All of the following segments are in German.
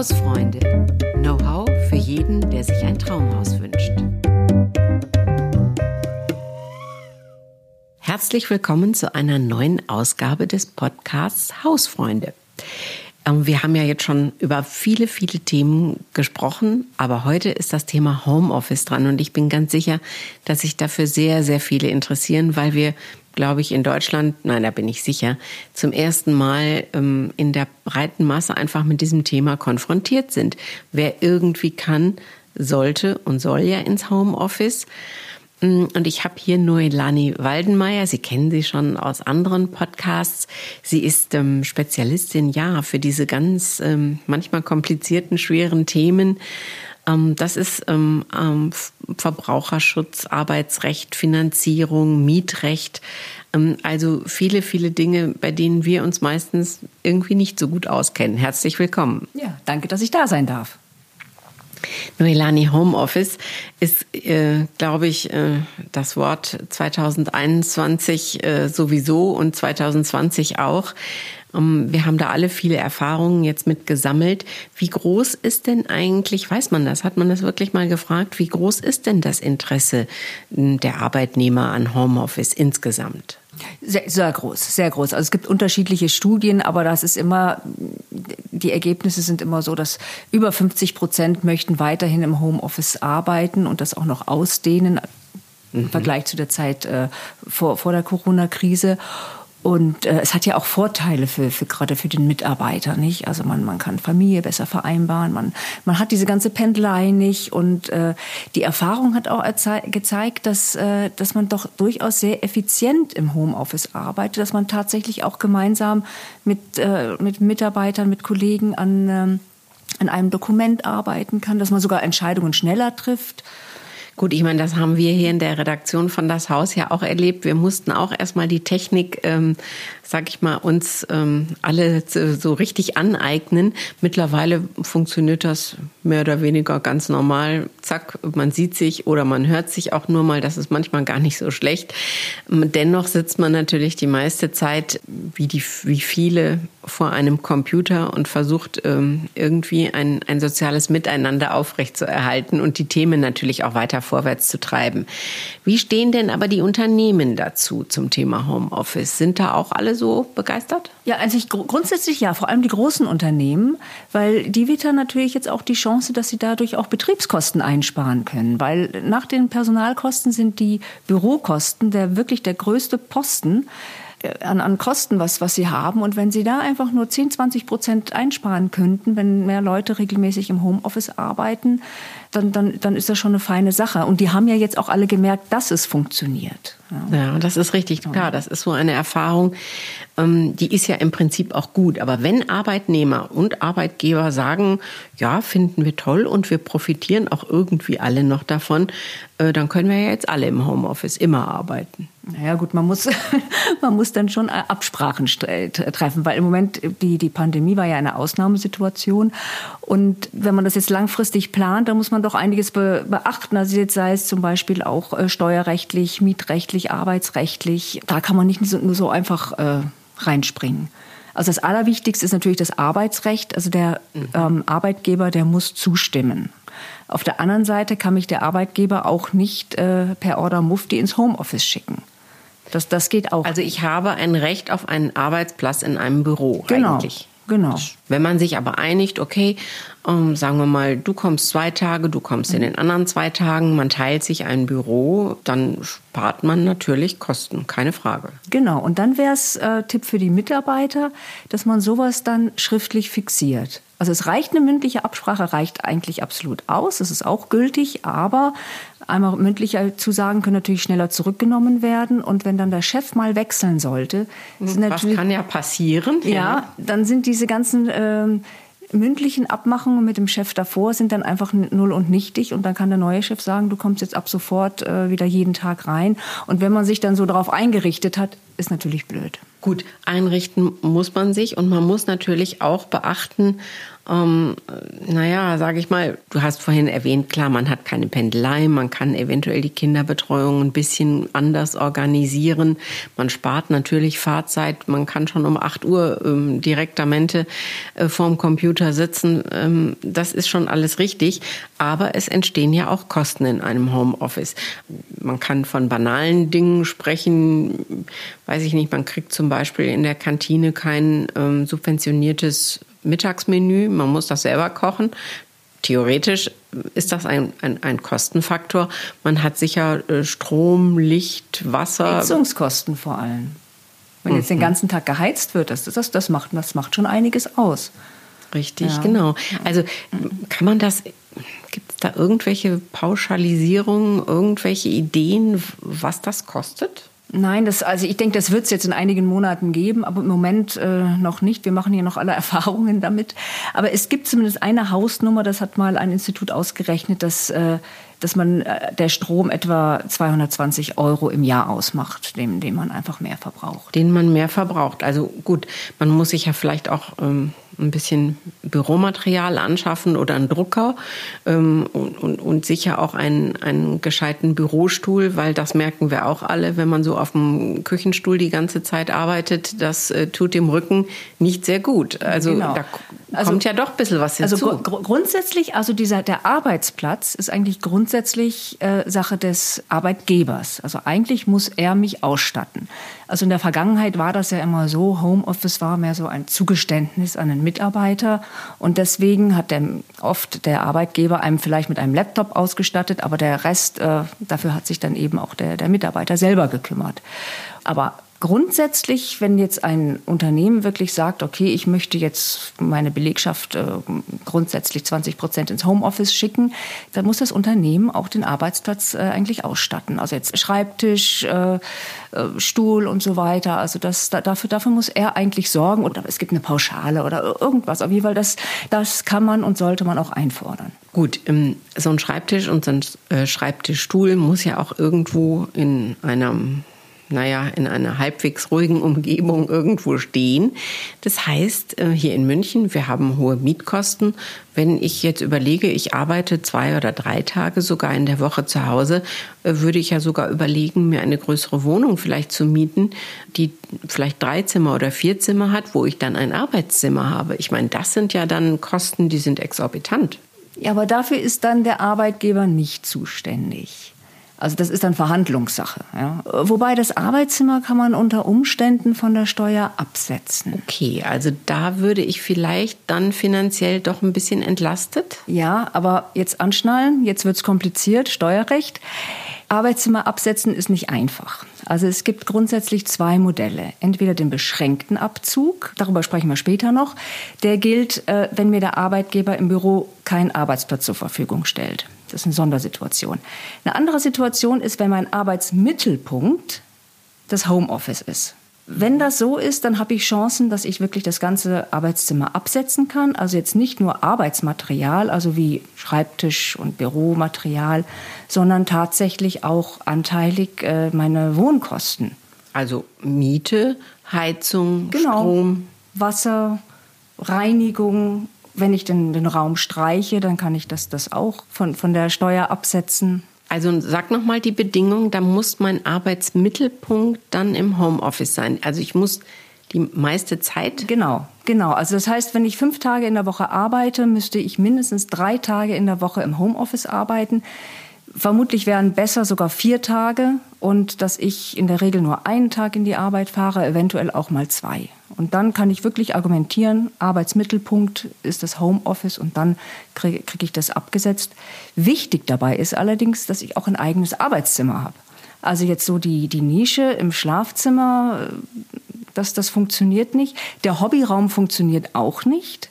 Hausfreunde. Know-how für jeden, der sich ein Traumhaus wünscht. Herzlich willkommen zu einer neuen Ausgabe des Podcasts Hausfreunde. Ähm, wir haben ja jetzt schon über viele, viele Themen gesprochen, aber heute ist das Thema Homeoffice dran und ich bin ganz sicher, dass sich dafür sehr, sehr viele interessieren, weil wir, glaube ich, in Deutschland, nein, da bin ich sicher, zum ersten Mal ähm, in der breiten Masse einfach mit diesem Thema konfrontiert sind. Wer irgendwie kann, sollte und soll ja ins Homeoffice. Mm, und ich habe hier Noelani Waldenmeier. Sie kennen sie schon aus anderen Podcasts. Sie ist ähm, Spezialistin, ja, für diese ganz ähm, manchmal komplizierten, schweren Themen. Ähm, das ist ähm, ähm, Verbraucherschutz, Arbeitsrecht, Finanzierung, Mietrecht. Also viele, viele Dinge, bei denen wir uns meistens irgendwie nicht so gut auskennen. Herzlich willkommen. Ja, danke, dass ich da sein darf. Noelani Homeoffice ist, äh, glaube ich, äh, das Wort 2021 äh, sowieso und 2020 auch. Ähm, wir haben da alle viele Erfahrungen jetzt mit gesammelt. Wie groß ist denn eigentlich, weiß man das, hat man das wirklich mal gefragt, wie groß ist denn das Interesse hm, der Arbeitnehmer an Homeoffice insgesamt? Sehr, sehr groß, sehr groß. Also es gibt unterschiedliche Studien, aber das ist immer, die Ergebnisse sind immer so, dass über 50 Prozent möchten weiterhin im Homeoffice arbeiten und das auch noch ausdehnen im mhm. Vergleich zu der Zeit äh, vor, vor der Corona-Krise. Und äh, es hat ja auch Vorteile für, für gerade für den Mitarbeiter, nicht? Also man, man kann Familie besser vereinbaren, man, man hat diese ganze Pendelei nicht. Und äh, die Erfahrung hat auch gezeigt, dass, äh, dass man doch durchaus sehr effizient im Homeoffice arbeitet, dass man tatsächlich auch gemeinsam mit, äh, mit Mitarbeitern, mit Kollegen an, ähm, an einem Dokument arbeiten kann, dass man sogar Entscheidungen schneller trifft. Gut, ich meine, das haben wir hier in der Redaktion von Das Haus ja auch erlebt. Wir mussten auch erstmal die Technik, ähm, sag ich mal, uns ähm, alle so richtig aneignen. Mittlerweile funktioniert das mehr oder weniger ganz normal. Zack, man sieht sich oder man hört sich auch nur mal. Das ist manchmal gar nicht so schlecht. Dennoch sitzt man natürlich die meiste Zeit, wie, die, wie viele, vor einem Computer und versucht ähm, irgendwie ein, ein soziales Miteinander aufrechtzuerhalten und die Themen natürlich auch weiter vorwärts zu treiben. Wie stehen denn aber die Unternehmen dazu zum Thema Homeoffice? Sind da auch alle so begeistert? Ja, also ich, grundsätzlich ja, vor allem die großen Unternehmen, weil die wittern natürlich jetzt auch die Chance, dass sie dadurch auch Betriebskosten einsparen können, weil nach den Personalkosten sind die Bürokosten der wirklich der größte Posten an, an Kosten, was, was sie haben. Und wenn sie da einfach nur 10, 20 Prozent einsparen könnten, wenn mehr Leute regelmäßig im Homeoffice arbeiten, dann, dann, dann ist das schon eine feine Sache. Und die haben ja jetzt auch alle gemerkt, dass es funktioniert. Ja, ja das ist richtig klar. Das ist so eine Erfahrung, ähm, die ist ja im Prinzip auch gut. Aber wenn Arbeitnehmer und Arbeitgeber sagen, ja, finden wir toll und wir profitieren auch irgendwie alle noch davon, dann können wir ja jetzt alle im Homeoffice immer arbeiten. Naja gut, man muss, man muss dann schon Absprachen treffen, weil im Moment die, die Pandemie war ja eine Ausnahmesituation. Und wenn man das jetzt langfristig plant, dann muss man doch einiges be beachten. Also jetzt sei es zum Beispiel auch äh, steuerrechtlich, mietrechtlich, arbeitsrechtlich. Da kann man nicht nur so einfach äh, reinspringen. Also das Allerwichtigste ist natürlich das Arbeitsrecht. Also der mhm. ähm, Arbeitgeber, der muss zustimmen. Auf der anderen Seite kann mich der Arbeitgeber auch nicht äh, per Order Mufti ins Homeoffice schicken. Das, das geht auch. Also ich habe ein Recht auf einen Arbeitsplatz in einem Büro genau. eigentlich. Genau. Wenn man sich aber einigt, okay, ähm, sagen wir mal, du kommst zwei Tage, du kommst in den anderen zwei Tagen, man teilt sich ein Büro, dann spart man natürlich Kosten, keine Frage. Genau, und dann wäre es äh, Tipp für die Mitarbeiter, dass man sowas dann schriftlich fixiert. Also es reicht eine mündliche Absprache, reicht eigentlich absolut aus. Es ist auch gültig, aber einmal mündliche Zusagen können natürlich schneller zurückgenommen werden. Und wenn dann der Chef mal wechseln sollte, was kann ja passieren? Ja, ja, dann sind diese ganzen ähm, mündlichen Abmachungen mit dem Chef davor sind dann einfach null und nichtig und dann kann der neue Chef sagen, du kommst jetzt ab sofort äh, wieder jeden Tag rein. Und wenn man sich dann so darauf eingerichtet hat, ist natürlich blöd. Gut, einrichten muss man sich. Und man muss natürlich auch beachten, ähm, naja, sage ich mal, du hast vorhin erwähnt, klar, man hat keine Pendelei, man kann eventuell die Kinderbetreuung ein bisschen anders organisieren. Man spart natürlich Fahrzeit, man kann schon um 8 Uhr ähm, direktamente äh, vorm Computer sitzen. Ähm, das ist schon alles richtig, aber es entstehen ja auch Kosten in einem Homeoffice. Man kann von banalen Dingen sprechen, weiß ich nicht, man kriegt zum Beispiel in der Kantine kein ähm, subventioniertes Mittagsmenü, man muss das selber kochen. Theoretisch ist das ein, ein, ein Kostenfaktor. Man hat sicher äh, Strom, Licht, Wasser. Heizungskosten vor allem. Wenn jetzt den mhm. ganzen Tag geheizt wird, das, das, das, macht, das macht schon einiges aus. Richtig, ja. genau. Also kann man das, gibt es da irgendwelche Pauschalisierungen, irgendwelche Ideen, was das kostet? Nein, das, also ich denke, das wird es jetzt in einigen Monaten geben, aber im Moment äh, noch nicht. Wir machen hier noch alle Erfahrungen damit. Aber es gibt zumindest eine Hausnummer, das hat mal ein Institut ausgerechnet, dass, äh, dass man äh, der Strom etwa 220 Euro im Jahr ausmacht, dem, dem man einfach mehr verbraucht. Den man mehr verbraucht. Also gut, man muss sich ja vielleicht auch ähm, ein bisschen Büromaterial anschaffen oder einen Drucker ähm, und, und, und sicher auch einen, einen gescheiten Bürostuhl, weil das merken wir auch alle, wenn man so auf dem Küchenstuhl die ganze Zeit arbeitet, das äh, tut dem Rücken nicht sehr gut. Also genau. da also, kommt ja doch ein bisschen was also hinzu. Also gr grundsätzlich, also dieser, der Arbeitsplatz ist eigentlich grundsätzlich äh, Sache des Arbeitgebers. Also eigentlich muss er mich ausstatten. Also in der Vergangenheit war das ja immer so, Homeoffice war mehr so ein Zugeständnis an den Mitarbeiter und deswegen hat der, oft der Arbeitgeber einem vielleicht mit einem Laptop ausgestattet, aber der Rest, äh, dafür hat sich dann eben auch der, der Mitarbeiter selber gekümmert. Aber Grundsätzlich, wenn jetzt ein Unternehmen wirklich sagt, okay, ich möchte jetzt meine Belegschaft äh, grundsätzlich 20 Prozent ins Homeoffice schicken, dann muss das Unternehmen auch den Arbeitsplatz äh, eigentlich ausstatten. Also jetzt Schreibtisch, äh, äh Stuhl und so weiter. Also das, da, dafür, dafür muss er eigentlich sorgen. Oder es gibt eine Pauschale oder irgendwas. Auf jeden Fall, das, das kann man und sollte man auch einfordern. Gut, ähm, so ein Schreibtisch und so ein äh, Schreibtischstuhl muss ja auch irgendwo in einem naja, in einer halbwegs ruhigen Umgebung irgendwo stehen. Das heißt, äh, hier in München, wir haben hohe Mietkosten. Wenn ich jetzt überlege, ich arbeite zwei oder drei Tage sogar in der Woche zu Hause, äh, würde ich ja sogar überlegen, mir eine größere Wohnung vielleicht zu mieten, die vielleicht drei Zimmer oder vier Zimmer hat, wo ich dann ein Arbeitszimmer habe. Ich meine, das sind ja dann Kosten, die sind exorbitant. Ja, aber dafür ist dann der Arbeitgeber nicht zuständig. Also das ist dann Verhandlungssache. Ja. Wobei das Arbeitszimmer kann man unter Umständen von der Steuer absetzen. Okay, also da würde ich vielleicht dann finanziell doch ein bisschen entlastet. Ja, aber jetzt anschnallen, jetzt wird's kompliziert, Steuerrecht. Arbeitszimmer absetzen ist nicht einfach. Also es gibt grundsätzlich zwei Modelle. Entweder den beschränkten Abzug, darüber sprechen wir später noch. Der gilt, äh, wenn mir der Arbeitgeber im Büro keinen Arbeitsplatz zur Verfügung stellt. Das ist eine Sondersituation. Eine andere Situation ist, wenn mein Arbeitsmittelpunkt das Homeoffice ist. Wenn das so ist, dann habe ich Chancen, dass ich wirklich das ganze Arbeitszimmer absetzen kann. Also jetzt nicht nur Arbeitsmaterial, also wie Schreibtisch und Büromaterial, sondern tatsächlich auch anteilig äh, meine Wohnkosten. Also Miete, Heizung, genau. Strom. Wasser, Reinigung, wenn ich den, den Raum streiche, dann kann ich das, das auch von, von der Steuer absetzen. Also sag noch mal die Bedingung, da muss mein Arbeitsmittelpunkt dann im Homeoffice sein. Also ich muss die meiste Zeit. Genau, genau. Also das heißt, wenn ich fünf Tage in der Woche arbeite, müsste ich mindestens drei Tage in der Woche im Homeoffice arbeiten. Vermutlich wären besser sogar vier Tage und dass ich in der Regel nur einen Tag in die Arbeit fahre, eventuell auch mal zwei. Und dann kann ich wirklich argumentieren, Arbeitsmittelpunkt ist das Homeoffice und dann kriege krieg ich das abgesetzt. Wichtig dabei ist allerdings, dass ich auch ein eigenes Arbeitszimmer habe. Also jetzt so die, die Nische im Schlafzimmer, das, das funktioniert nicht. Der Hobbyraum funktioniert auch nicht.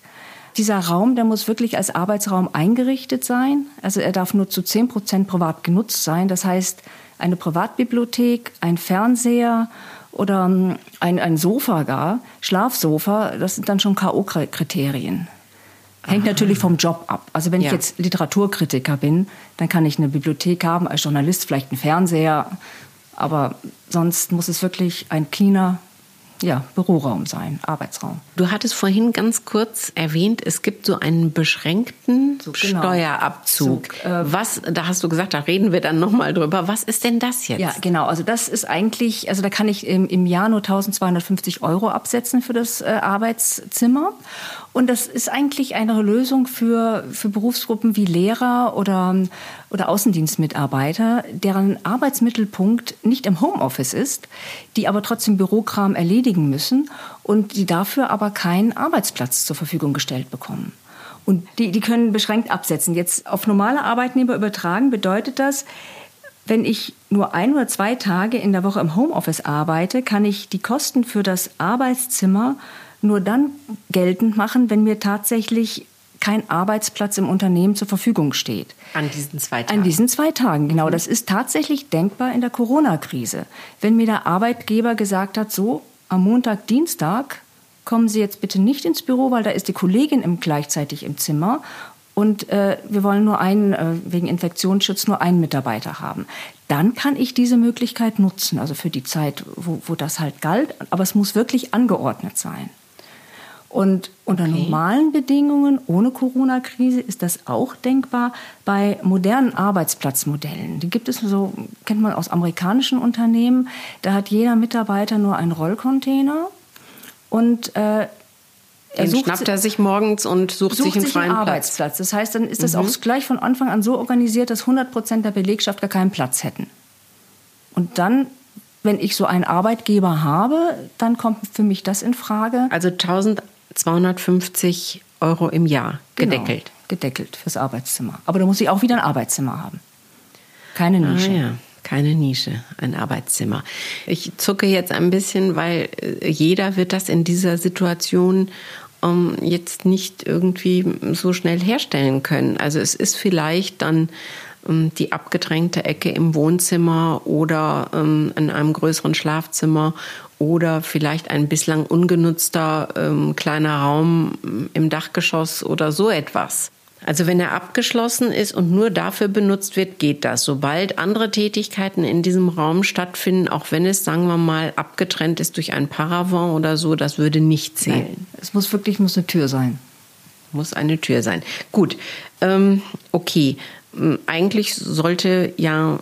Dieser Raum, der muss wirklich als Arbeitsraum eingerichtet sein. Also er darf nur zu 10 Prozent privat genutzt sein. Das heißt, eine Privatbibliothek, ein Fernseher oder ähm, ein, ein Sofa gar, Schlafsofa, das sind dann schon K.O.-Kriterien. Hängt Aha. natürlich vom Job ab. Also wenn ja. ich jetzt Literaturkritiker bin, dann kann ich eine Bibliothek haben, als Journalist vielleicht einen Fernseher, aber sonst muss es wirklich ein cleaner ja, Büroraum sein, Arbeitsraum. Du hattest vorhin ganz kurz erwähnt, es gibt so einen beschränkten so, genau. Steuerabzug. So, äh, Was, da hast du gesagt, da reden wir dann nochmal drüber. Was ist denn das jetzt? Ja, genau. Also das ist eigentlich, also da kann ich im, im Jahr nur 1250 Euro absetzen für das äh, Arbeitszimmer. Und das ist eigentlich eine Lösung für, für Berufsgruppen wie Lehrer oder, oder Außendienstmitarbeiter, deren Arbeitsmittelpunkt nicht im Homeoffice ist, die aber trotzdem Bürokram erledigen müssen und die dafür aber keinen Arbeitsplatz zur Verfügung gestellt bekommen. Und die, die können beschränkt absetzen. Jetzt auf normale Arbeitnehmer übertragen bedeutet das, wenn ich nur ein oder zwei Tage in der Woche im Homeoffice arbeite, kann ich die Kosten für das Arbeitszimmer nur dann geltend machen, wenn mir tatsächlich kein Arbeitsplatz im Unternehmen zur Verfügung steht. An diesen zwei Tagen? An diesen zwei Tagen, genau. Mhm. Das ist tatsächlich denkbar in der Corona-Krise. Wenn mir der Arbeitgeber gesagt hat, so, am Montag, Dienstag kommen Sie jetzt bitte nicht ins Büro, weil da ist die Kollegin im, gleichzeitig im Zimmer und äh, wir wollen nur einen, äh, wegen Infektionsschutz nur einen Mitarbeiter haben. Dann kann ich diese Möglichkeit nutzen, also für die Zeit, wo, wo das halt galt. Aber es muss wirklich angeordnet sein. Und unter okay. normalen Bedingungen, ohne Corona-Krise, ist das auch denkbar bei modernen Arbeitsplatzmodellen. Die gibt es so, kennt man aus amerikanischen Unternehmen. Da hat jeder Mitarbeiter nur einen Rollcontainer und äh, er Den schnappt er sich morgens und sucht, sucht sich einen freien einen Arbeitsplatz. Das heißt, dann ist das mhm. auch gleich von Anfang an so organisiert, dass 100 Prozent der Belegschaft gar keinen Platz hätten. Und dann wenn ich so einen Arbeitgeber habe, dann kommt für mich das in Frage. Also 1000 250 Euro im Jahr genau, gedeckelt. Genau, gedeckelt fürs Arbeitszimmer. Aber da muss ich auch wieder ein Arbeitszimmer haben. Keine Nische. Ah, ja. Keine Nische, ein Arbeitszimmer. Ich zucke jetzt ein bisschen, weil äh, jeder wird das in dieser Situation ähm, jetzt nicht irgendwie so schnell herstellen können. Also es ist vielleicht dann um, die abgedrängte Ecke im Wohnzimmer oder um, in einem größeren Schlafzimmer oder vielleicht ein bislang ungenutzter ähm, kleiner Raum im Dachgeschoss oder so etwas. Also wenn er abgeschlossen ist und nur dafür benutzt wird, geht das. Sobald andere Tätigkeiten in diesem Raum stattfinden, auch wenn es, sagen wir mal, abgetrennt ist durch ein Paravent oder so, das würde nicht zählen. Nein, es muss wirklich muss eine Tür sein. Muss eine Tür sein. Gut, ähm, okay. Eigentlich sollte ja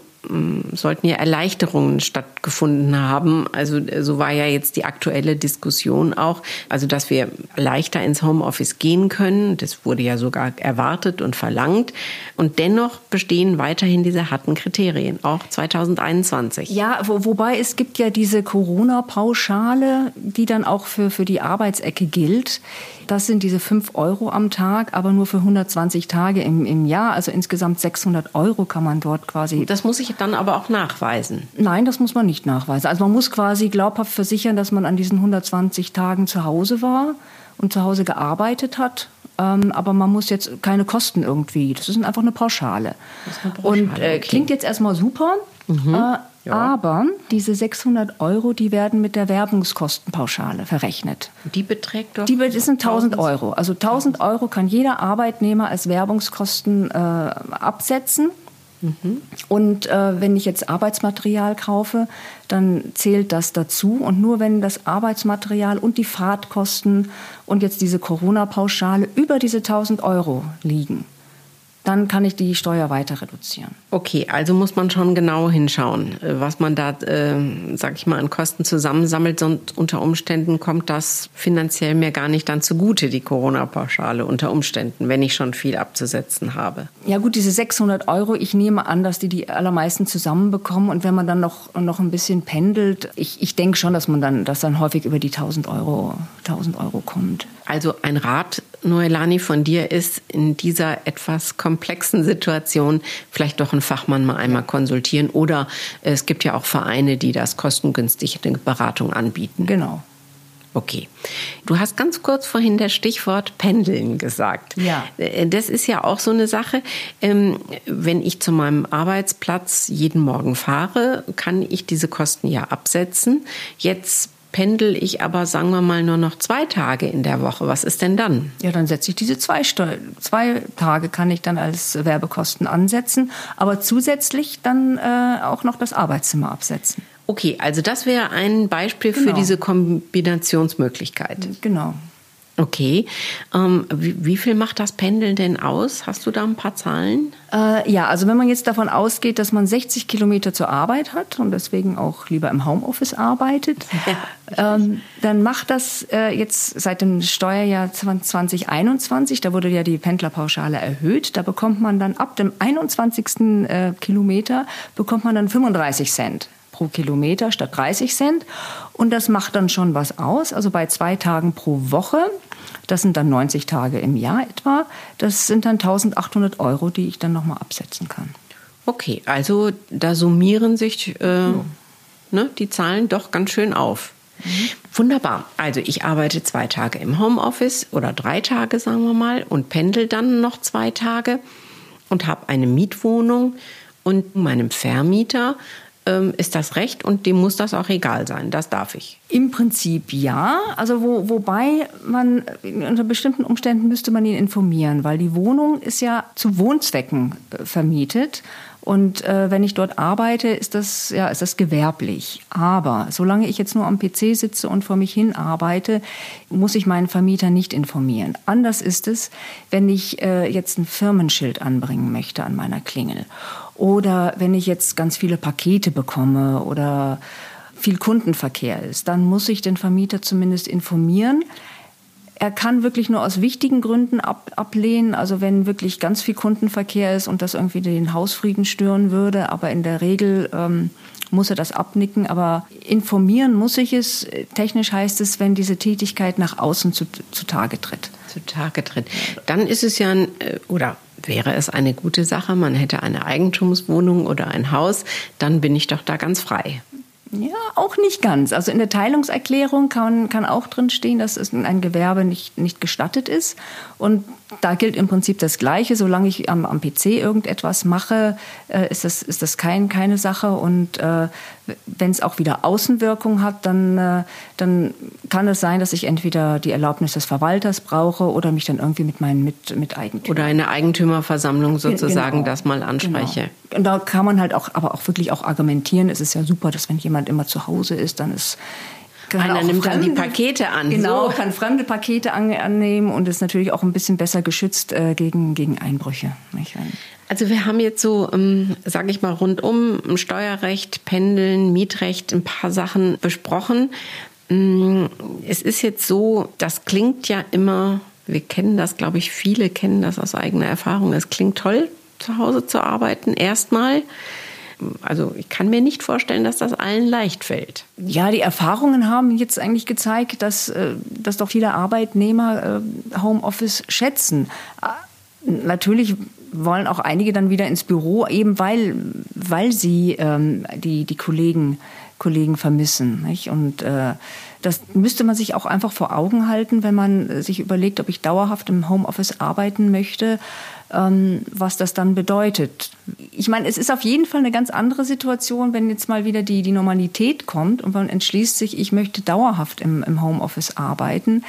sollten ja Erleichterungen stattgefunden haben. Also so war ja jetzt die aktuelle Diskussion auch. Also dass wir leichter ins Homeoffice gehen können. Das wurde ja sogar erwartet und verlangt. Und dennoch bestehen weiterhin diese harten Kriterien, auch 2021. Ja, wo, wobei es gibt ja diese Corona-Pauschale, die dann auch für, für die Arbeitsecke gilt. Das sind diese 5 Euro am Tag, aber nur für 120 Tage im, im Jahr. Also insgesamt 600 Euro kann man dort quasi. Das muss ich dann aber auch nachweisen. Nein, das muss man nicht nachweisen. Also man muss quasi glaubhaft versichern, dass man an diesen 120 Tagen zu Hause war und zu Hause gearbeitet hat. Ähm, aber man muss jetzt keine Kosten irgendwie. Das ist einfach eine Pauschale. Eine Pauschale und äh, klingt jetzt erstmal super. Mhm. Äh, ja. Aber diese 600 Euro, die werden mit der Werbungskostenpauschale verrechnet. Die beträgt doch? Die sind 1000 Euro. Also 1000 Euro kann jeder Arbeitnehmer als Werbungskosten äh, absetzen. Und äh, wenn ich jetzt Arbeitsmaterial kaufe, dann zählt das dazu. Und nur wenn das Arbeitsmaterial und die Fahrtkosten und jetzt diese Corona-Pauschale über diese 1000 Euro liegen, dann kann ich die Steuer weiter reduzieren. Okay, also muss man schon genau hinschauen, was man da, äh, sag ich mal, an Kosten zusammensammelt. Sonst unter Umständen kommt das finanziell mir gar nicht dann zugute, die Corona-Pauschale unter Umständen, wenn ich schon viel abzusetzen habe. Ja gut, diese 600 Euro, ich nehme an, dass die die allermeisten zusammenbekommen. Und wenn man dann noch, noch ein bisschen pendelt, ich, ich denke schon, dass man dann, dass dann häufig über die 1000 Euro, 1000 Euro kommt. Also ein Rat, Noelani, von dir ist in dieser etwas komplexen Situation vielleicht doch einen Fachmann mal einmal konsultieren. Oder es gibt ja auch Vereine, die das kostengünstig eine Beratung anbieten. Genau. Okay. Du hast ganz kurz vorhin das Stichwort Pendeln gesagt. Ja. Äh, das ist ja auch so eine Sache. Ähm, wenn ich zu meinem Arbeitsplatz jeden Morgen fahre, kann ich diese Kosten ja absetzen. Jetzt pendel ich aber, sagen wir mal, nur noch zwei Tage in der Woche. Was ist denn dann? Ja, dann setze ich diese zwei, zwei Tage, kann ich dann als Werbekosten ansetzen, aber zusätzlich dann äh, auch noch das Arbeitszimmer absetzen. Okay, also das wäre ein Beispiel genau. für diese Kombinationsmöglichkeit. Genau. Okay. Ähm, wie, wie, viel macht das Pendeln denn aus? Hast du da ein paar Zahlen? Äh, ja, also wenn man jetzt davon ausgeht, dass man 60 Kilometer zur Arbeit hat und deswegen auch lieber im Homeoffice arbeitet, ja, ähm, dann macht das äh, jetzt seit dem Steuerjahr 2021, da wurde ja die Pendlerpauschale erhöht, da bekommt man dann ab dem 21. Äh, Kilometer bekommt man dann 35 Cent pro Kilometer statt 30 Cent. Und das macht dann schon was aus. Also bei zwei Tagen pro Woche, das sind dann 90 Tage im Jahr etwa, das sind dann 1800 Euro, die ich dann nochmal absetzen kann. Okay, also da summieren sich äh, ja. ne, die Zahlen doch ganz schön auf. Mhm. Wunderbar. Also ich arbeite zwei Tage im Homeoffice oder drei Tage, sagen wir mal, und pendel dann noch zwei Tage und habe eine Mietwohnung und meinem Vermieter ist das Recht und dem muss das auch egal sein. Das darf ich. Im Prinzip ja. Also wo, wobei man unter bestimmten Umständen müsste man ihn informieren, weil die Wohnung ist ja zu Wohnzwecken äh, vermietet. Und äh, wenn ich dort arbeite, ist das, ja, ist das gewerblich. Aber solange ich jetzt nur am PC sitze und vor mich hin arbeite, muss ich meinen Vermieter nicht informieren. Anders ist es, wenn ich äh, jetzt ein Firmenschild anbringen möchte an meiner Klingel. Oder wenn ich jetzt ganz viele Pakete bekomme oder viel Kundenverkehr ist, dann muss ich den Vermieter zumindest informieren. Er kann wirklich nur aus wichtigen Gründen ab, ablehnen, also wenn wirklich ganz viel Kundenverkehr ist und das irgendwie den Hausfrieden stören würde. Aber in der Regel ähm, muss er das abnicken. Aber informieren muss ich es. Technisch heißt es, wenn diese Tätigkeit nach außen zu, zutage tritt. Zutage tritt. Dann ist es ja, ein, äh, oder wäre es eine gute Sache, man hätte eine Eigentumswohnung oder ein Haus, dann bin ich doch da ganz frei. Ja, auch nicht ganz. Also in der Teilungserklärung kann, kann auch drin stehen, dass ein Gewerbe nicht, nicht gestattet ist. Und da gilt im Prinzip das Gleiche. Solange ich am, am PC irgendetwas mache, äh, ist, das, ist das kein, keine Sache. Und äh, wenn es auch wieder Außenwirkung hat, dann, äh, dann kann es sein, dass ich entweder die Erlaubnis des Verwalters brauche oder mich dann irgendwie mit meinen mit, mit Eigentümern. Oder eine Eigentümerversammlung sozusagen genau. das mal anspreche. Genau. Und da kann man halt auch, aber auch wirklich auch argumentieren. Es ist ja super, dass wenn jemand immer zu Hause ist, dann ist einer nimmt fremde, dann die Pakete an. Genau, so. kann fremde Pakete an, annehmen und ist natürlich auch ein bisschen besser geschützt äh, gegen, gegen Einbrüche. Also wir haben jetzt so, ähm, sage ich mal, rundum Steuerrecht, Pendeln, Mietrecht, ein paar Sachen besprochen. Mm, es ist jetzt so, das klingt ja immer, wir kennen das, glaube ich, viele kennen das aus eigener Erfahrung. Es klingt toll, zu Hause zu arbeiten, erstmal. Also ich kann mir nicht vorstellen, dass das allen leicht fällt. Ja, die Erfahrungen haben jetzt eigentlich gezeigt, dass, äh, dass doch viele Arbeitnehmer äh, Homeoffice schätzen. Äh, natürlich wollen auch einige dann wieder ins Büro, eben weil, weil sie ähm, die, die Kollegen, Kollegen vermissen. Nicht? Und äh, das müsste man sich auch einfach vor Augen halten, wenn man sich überlegt, ob ich dauerhaft im Homeoffice arbeiten möchte ähm, was das dann bedeutet. Ich meine, es ist auf jeden Fall eine ganz andere Situation, wenn jetzt mal wieder die, die Normalität kommt und man entschließt sich, ich möchte dauerhaft im, im Homeoffice arbeiten.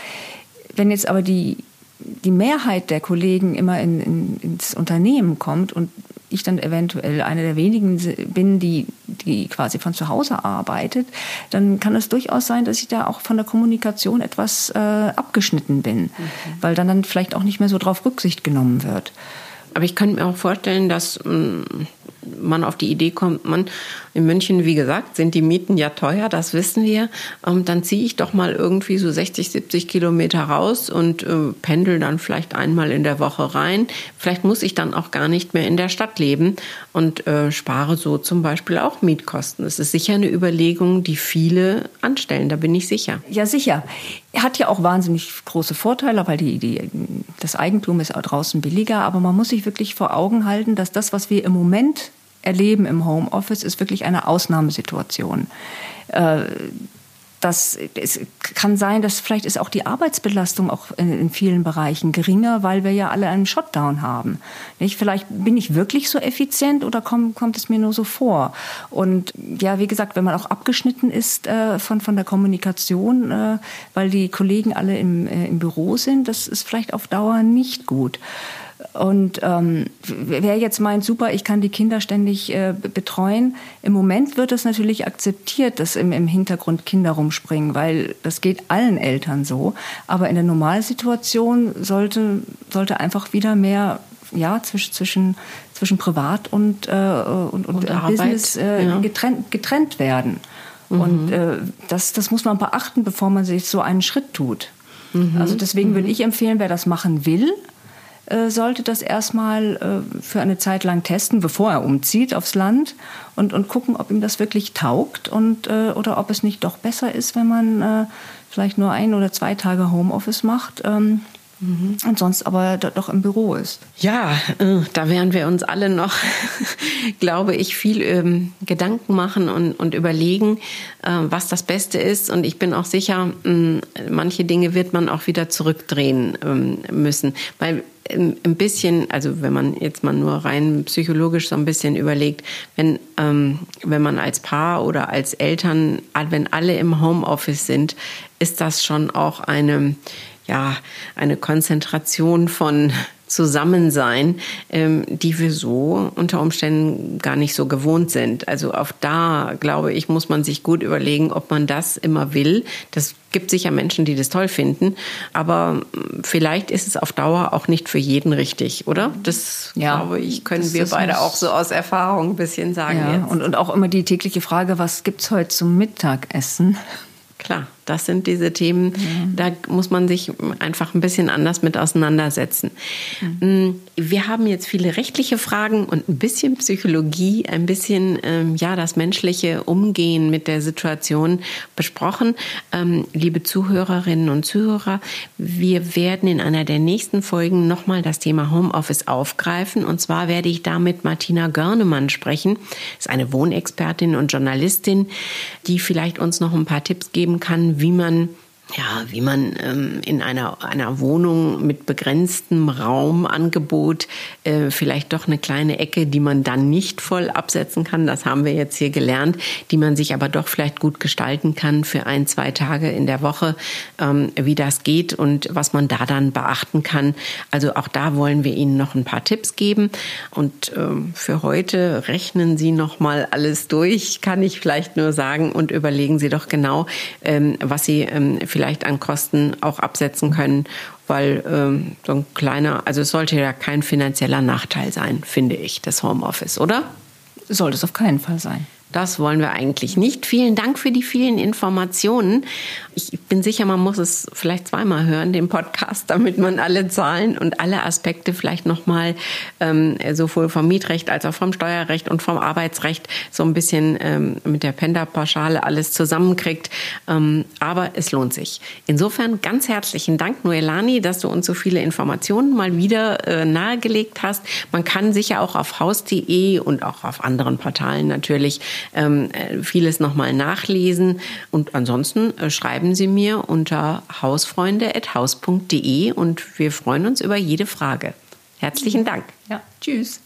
Wenn jetzt aber die, die Mehrheit der Kollegen immer in, in, ins Unternehmen kommt und ich dann eventuell eine der wenigen bin, die, die quasi von zu Hause arbeitet, dann kann es durchaus sein, dass ich da auch von der Kommunikation etwas äh, abgeschnitten bin, mhm. weil dann, dann vielleicht auch nicht mehr so drauf Rücksicht genommen wird. Aber ich könnte mir auch vorstellen, dass mm, man auf die Idee kommt, man in München, wie gesagt, sind die Mieten ja teuer, das wissen wir. Ähm, dann ziehe ich doch mal irgendwie so 60, 70 Kilometer raus und äh, pendel dann vielleicht einmal in der Woche rein. Vielleicht muss ich dann auch gar nicht mehr in der Stadt leben und äh, spare so zum Beispiel auch Mietkosten. Das ist sicher eine Überlegung, die viele anstellen, da bin ich sicher. Ja, sicher. Hat ja auch wahnsinnig große Vorteile, weil die, die, das Eigentum ist auch draußen billiger. Aber man muss sich wirklich vor Augen halten, dass das, was wir im Moment erleben im Homeoffice, ist wirklich eine Ausnahmesituation. Äh, das, es kann sein, dass vielleicht ist auch die Arbeitsbelastung auch in, in, vielen Bereichen geringer, weil wir ja alle einen Shutdown haben. Nicht? Vielleicht bin ich wirklich so effizient oder komm, kommt es mir nur so vor? Und ja, wie gesagt, wenn man auch abgeschnitten ist äh, von, von der Kommunikation, äh, weil die Kollegen alle im, äh, im Büro sind, das ist vielleicht auf Dauer nicht gut. Und ähm, wer jetzt meint, super, ich kann die Kinder ständig äh, betreuen, im Moment wird es natürlich akzeptiert, dass im, im Hintergrund Kinder rumspringen, weil das geht allen Eltern so. Aber in der Normalsituation sollte, sollte einfach wieder mehr ja, zwischen, zwischen, zwischen Privat und, äh, und, und, und Business äh, ja. getrennt, getrennt werden. Mhm. Und äh, das, das muss man beachten, bevor man sich so einen Schritt tut. Mhm. Also deswegen mhm. würde ich empfehlen, wer das machen will, äh, sollte das erstmal äh, für eine Zeit lang testen, bevor er umzieht aufs Land und, und gucken, ob ihm das wirklich taugt und, äh, oder ob es nicht doch besser ist, wenn man vielleicht nur ein oder zwei Tage Homeoffice macht. Ähm, Mhm. Und sonst aber doch im Büro ist. Ja, äh, da werden wir uns alle noch, glaube ich, viel ähm, Gedanken machen und, und überlegen, äh, was das Beste ist. Und ich bin auch sicher, äh, manche Dinge wird man auch wieder zurückdrehen ähm, müssen. Weil ähm, ein bisschen, also wenn man jetzt mal nur rein psychologisch so ein bisschen überlegt, wenn, ähm, wenn man als Paar oder als Eltern, wenn alle im Homeoffice sind, ist das schon auch eine ja, eine Konzentration von Zusammensein, ähm, die wir so unter Umständen gar nicht so gewohnt sind. Also auf da, glaube ich, muss man sich gut überlegen, ob man das immer will. Das gibt sicher Menschen, die das toll finden, aber hm, vielleicht ist es auf Dauer auch nicht für jeden richtig, oder? Das, ja, glaube ich, können wir beide auch so aus Erfahrung ein bisschen sagen. Ja, und, und auch immer die tägliche Frage, was gibt's heute zum Mittagessen? Klar. Das sind diese Themen, mhm. da muss man sich einfach ein bisschen anders mit auseinandersetzen. Mhm. Wir haben jetzt viele rechtliche Fragen und ein bisschen Psychologie, ein bisschen ähm, ja das menschliche Umgehen mit der Situation besprochen. Ähm, liebe Zuhörerinnen und Zuhörer, wir werden in einer der nächsten Folgen nochmal das Thema Homeoffice aufgreifen. Und zwar werde ich da mit Martina Görnemann sprechen. Das ist eine Wohnexpertin und Journalistin, die vielleicht uns noch ein paar Tipps geben kann, wie man ja, wie man ähm, in einer, einer Wohnung mit begrenztem Raumangebot äh, vielleicht doch eine kleine Ecke, die man dann nicht voll absetzen kann, das haben wir jetzt hier gelernt, die man sich aber doch vielleicht gut gestalten kann für ein, zwei Tage in der Woche, ähm, wie das geht und was man da dann beachten kann. Also auch da wollen wir Ihnen noch ein paar Tipps geben. Und ähm, für heute rechnen Sie noch mal alles durch, kann ich vielleicht nur sagen, und überlegen Sie doch genau, ähm, was Sie ähm, vielleicht an Kosten auch absetzen können, weil ähm, so ein kleiner, also es sollte ja kein finanzieller Nachteil sein, finde ich, das Homeoffice, oder? Sollte es auf keinen Fall sein. Das wollen wir eigentlich nicht. Vielen Dank für die vielen Informationen. Ich bin sicher, man muss es vielleicht zweimal hören, den Podcast, damit man alle Zahlen und alle Aspekte vielleicht nochmal ähm, sowohl vom Mietrecht als auch vom Steuerrecht und vom Arbeitsrecht so ein bisschen ähm, mit der Penda-Pauschale alles zusammenkriegt. Ähm, aber es lohnt sich. Insofern ganz herzlichen Dank, Noelani, dass du uns so viele Informationen mal wieder äh, nahegelegt hast. Man kann sicher auch auf haus.de und auch auf anderen Portalen natürlich ähm, äh, vieles nochmal nachlesen. Und ansonsten äh, schreiben Sie mir unter hausfreunde.haus.de und wir freuen uns über jede Frage. Herzlichen Dank. Ja, tschüss.